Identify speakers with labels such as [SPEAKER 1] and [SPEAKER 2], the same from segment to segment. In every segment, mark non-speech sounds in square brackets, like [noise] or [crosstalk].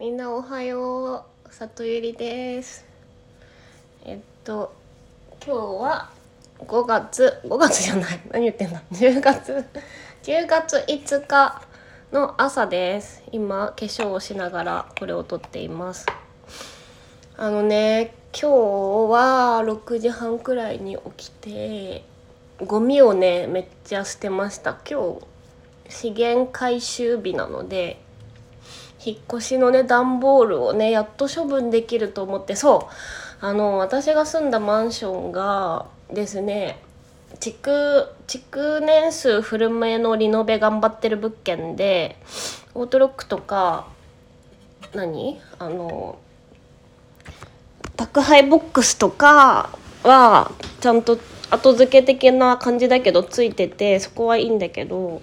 [SPEAKER 1] みんなおはよう里ゆりです。えっと今日は5月5月じゃない。何言ってんだ。10月。10月5日の朝です。今化粧をしながらこれを撮っています。あのね今日は6時半くらいに起きてゴミをねめっちゃ捨てました。今日資源回収日なので引っ越しのね段ボールをねやっと処分できると思ってそうあの私が住んだマンションがですね築築年数古めのリノベ頑張ってる物件でオートロックとか何？あの宅配ボックスとかはちゃんと後付け的な感じだけどついててそこはいいんだけど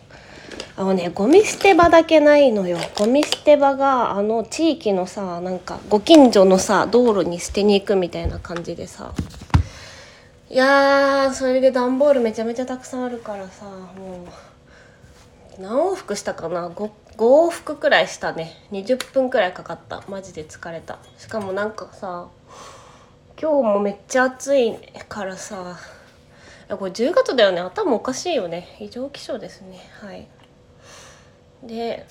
[SPEAKER 1] あのねゴミ捨て場だけないのよ。ゴミ捨て場があの地域のさなんかご近所のさ道路に捨てに行くみたいな感じでさ。いやーそれで段ボールめちゃめちゃたくさんあるからさもう何往復したかな？5, 5往復くらいしたね。20分くらいかかった。マジで疲れた。しかもなんかさ今日もめっちゃ暑いからさ。これ10月だよね。頭おかしいよね。異常気象ですね。はい。で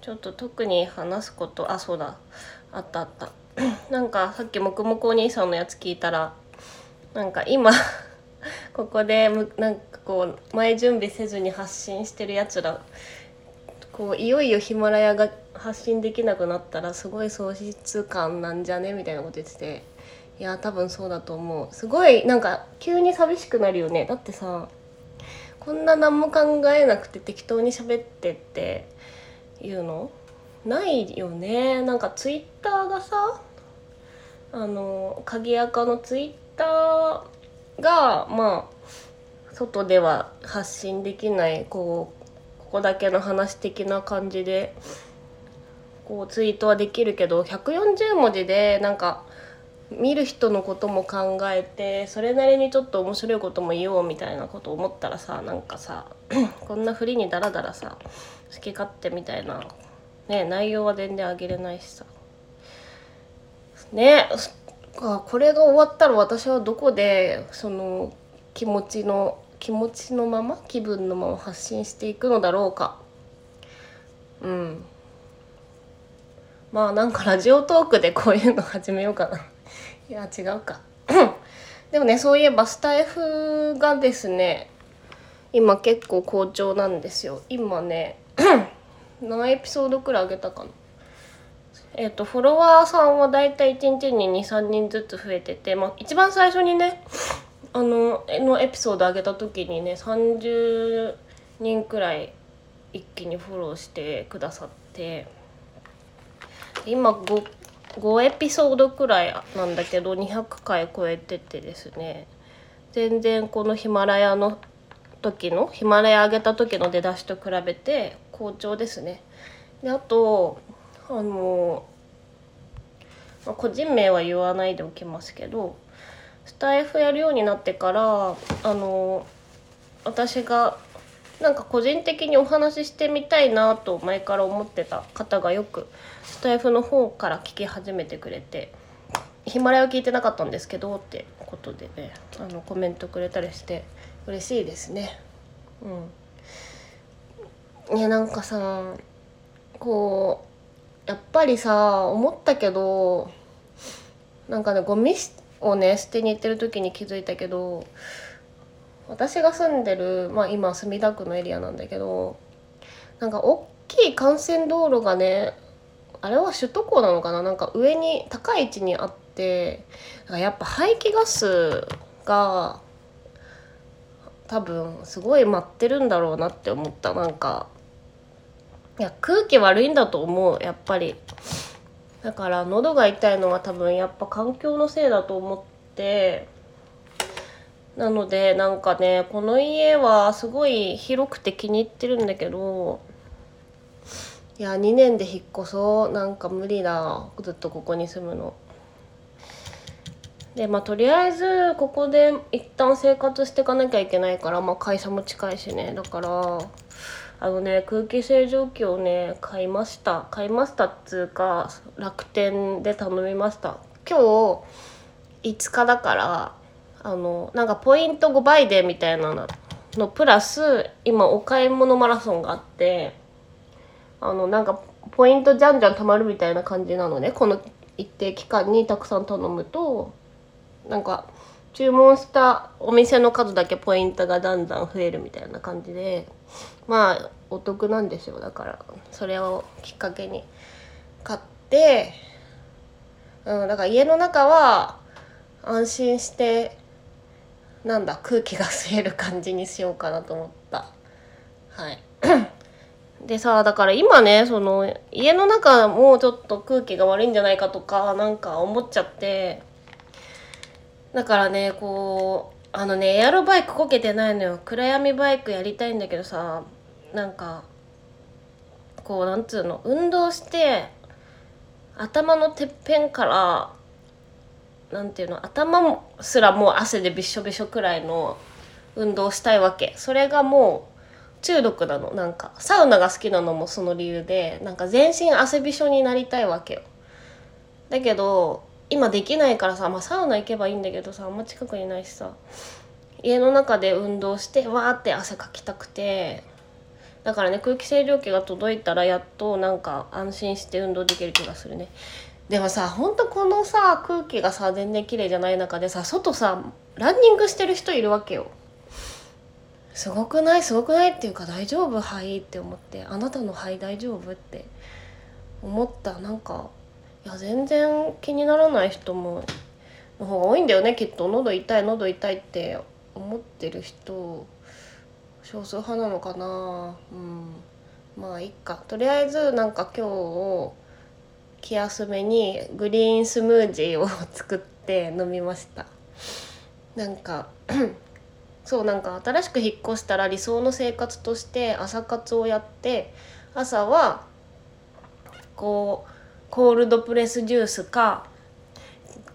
[SPEAKER 1] ちょっと特に話すことあそうだ。あったあった。[clears throat] なんかさっきもくもくお兄さんのやつ聞いたらなんか今 [laughs] ここでむなんかこう前準備せずに発信してるやつらこういよいよヒマラヤが発信できなくなったらすごい喪失感なんじゃねみたいなこと言ってていや多分そうだと思う。すごいなんか急に寂しくなるよね。だってさこんな何も考えなくて適当に喋ってっていうの？ないよね。なんかツイッターがさあの鍵垢のツイッターがまあ外では発信できないこうここだけの話的な感じでこうツイートはできるけど140文字でなんか見る人のことも考えてそれなりにちょっと面白いことも言おうみたいなこと思ったらさなんかさ [clears throat] こんなふりにダラダラさ好き勝手みたいなね内容は全然あげれないしさ。ねこれが終わったら私はどこでその気持ちの気持ちのまま気分のまま発信していくのだろうか。うん。まあなんかラジオトークでこういうの始めようかな。いや違うか。[clears throat] でもねそういえばスタイフがですね今結構好調なんですよ。今ね [clears throat] 何エピソードくらい上げたかな。えっ、ー、とフォロワーさんはだいたい1日に23人ずつ増えてて、まあ、一番最初にねあののエピソード上げた時にね30人くらい一気にフォローしてくださって今 5, 5エピソードくらいなんだけど200回超えててですね全然このヒマラヤの時のヒマラヤ上げた時の出だしと比べて好調ですね。であとあの、まあ、個人名は言わないでおきますけどスタイフやるようになってからあの私がなんか個人的にお話ししてみたいなと前から思ってた方がよくスタイフの方から聞き始めてくれて「ヒマラヤを聞いてなかったんですけど」ってことでねあのコメントくれたりして嬉しいですね。うん、いやなんかさこうやっぱりさ思ったけどなんかねゴミをね捨てに行ってる時に気づいたけど私が住んでる、まあ、今墨田区のエリアなんだけどなんか大きい幹線道路がねあれは首都高なのかな？なんか上に高い位置にあってやっぱ排気ガスが多分すごい舞ってるんだろうなって思った。なんかいや空気悪いんだと思うやっぱり。だから喉が痛いのは多分やっぱ環境のせいだと思ってなのでなんかねこの家はすごい広くて気に入ってるんだけどいや2年で引っ越そう。なんか無理だ。ずっとここに住むの。でまあとりあえずここで一旦生活していかなきゃいけないから、まあ、会社も近いしね。だからあのね空気清浄機をね買いました。買いましたっつうか楽天で頼みました。今日5日だからあのなんかポイント5倍でみたいなのプラス今お買い物マラソンがあってあのなんかポイントじゃんじゃん貯まるみたいな感じなのね。この一定期間にたくさん頼むとなんか注文したお店の数だけポイントがだんだん増えるみたいな感じでまあお得なんですよ。だからそれをきっかけに買って、うん、だから家の中は安心してなんだ空気が吸える感じにしようかなと思った。はい。[clears throat] でさだから今ねその家の中もちょっと空気が悪いんじゃないかとかなんか思っちゃって。だからねこうあのねエアロバイクこけてないのよ。暗闇バイクやりたいんだけどさなんかこうなんつうの運動して頭のてっぺんからなんていうの頭すらもう汗でびしょびしょくらいの運動したいわけ。それがもう中毒なの。なんかサウナが好きなのもその理由でなんか全身汗びしょになりたいわけよ。だけど今できないからさ、まあ、サウナ行けばいいんだけどさあんま近くにないしさ家の中で運動してわーって汗かきたくてだからね空気清浄機が届いたらやっとなんか安心して運動できる気がするね。でもさほんとこのさ空気がさ全然綺麗じゃない中でさ外さランニングしてる人いるわけよ。すごくない？すごくないっていうか大丈夫？肺って思って。あなたの肺大丈夫？って。思った。なんかいや全然気にならない人もの方が多いんだよね。きっと。喉痛い喉痛いって思ってる人。少数派なのかな。うん。まあいっか。とりあえずなんか今日気休めにグリーンスムージーを作って飲みました。なんか [clears throat] そうなんか新しく引っ越したら理想の生活として朝活をやって朝はこうコールドプレスジュースか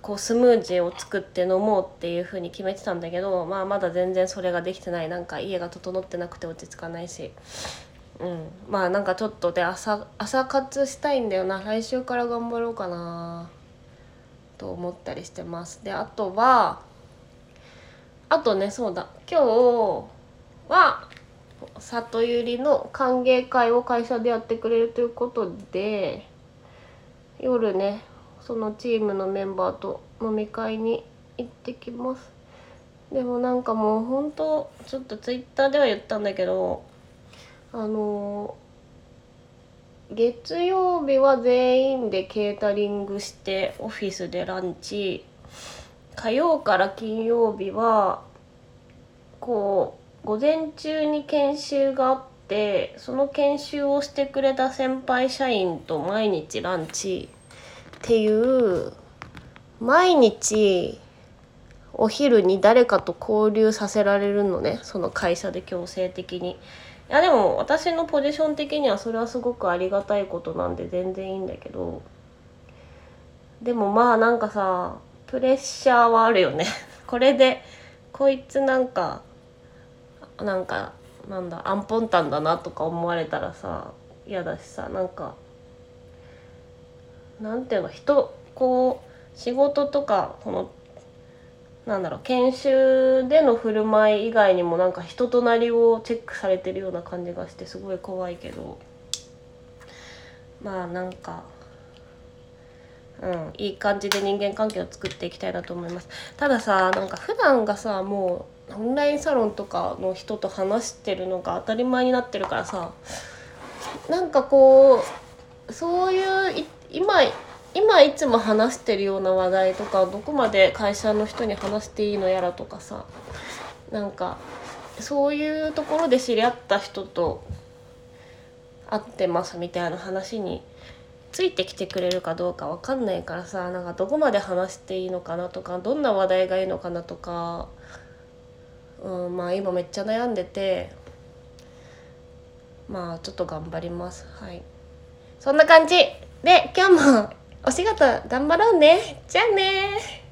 [SPEAKER 1] こうスムージーを作って飲もうっていう風に決めてたんだけど、まあ、まだ全然それができてない。なんか家が整ってなくて落ち着かないし、うん、まあなんかちょっとで朝朝活したいんだよな。来週から頑張ろうかな。と思ったりしてます。であとはあとねそうだ。今日は里ゆりの歓迎会を会社でやってくれるということで夜ねそのチームのメンバーと飲み会に行ってきます。でもなんかもうほんとちょっとツイッターでは言ったんだけどあの月曜日は全員でケータリングしてオフィスでランチ火曜から金曜日はこう午前中に研修があってその研修をしてくれた先輩社員と毎日ランチっていう毎日お昼に誰かと交流させられるのねその会社で強制的に。いやでも私のポジション的にはそれはすごくありがたいことなんで全然いいんだけど。でもまあなんかさプレッシャーはあるよね。[laughs] これでこいつなんかなんかなんだアンポンタンだなとか思われたらさ嫌だしさなんかなんていうの人こう仕事とかこのなんだろう研修での振る舞い以外にもなんか人となりをチェックされてるような感じがしてすごい怖いけど。まあなんかうんいい感じで人間関係を作っていきたいなと思います。たださなんか普段がさもうオンラインサロンとかの人と話してるのが当たり前になってるからさなんかこうそういう今今いつも話してるような話題とかどこまで会社の人に話していいのやらとかさなんかそういうところで知り合った人と会ってますみたいな話についてきてくれるかどうか分かんないからさなんかどこまで話していいのかなとかどんな話題がいいのかなとかうん、まあ今めっちゃ悩んでてまあちょっと頑張ります。はい。そんな感じ。で今日もお仕事頑張ろうね。じゃあね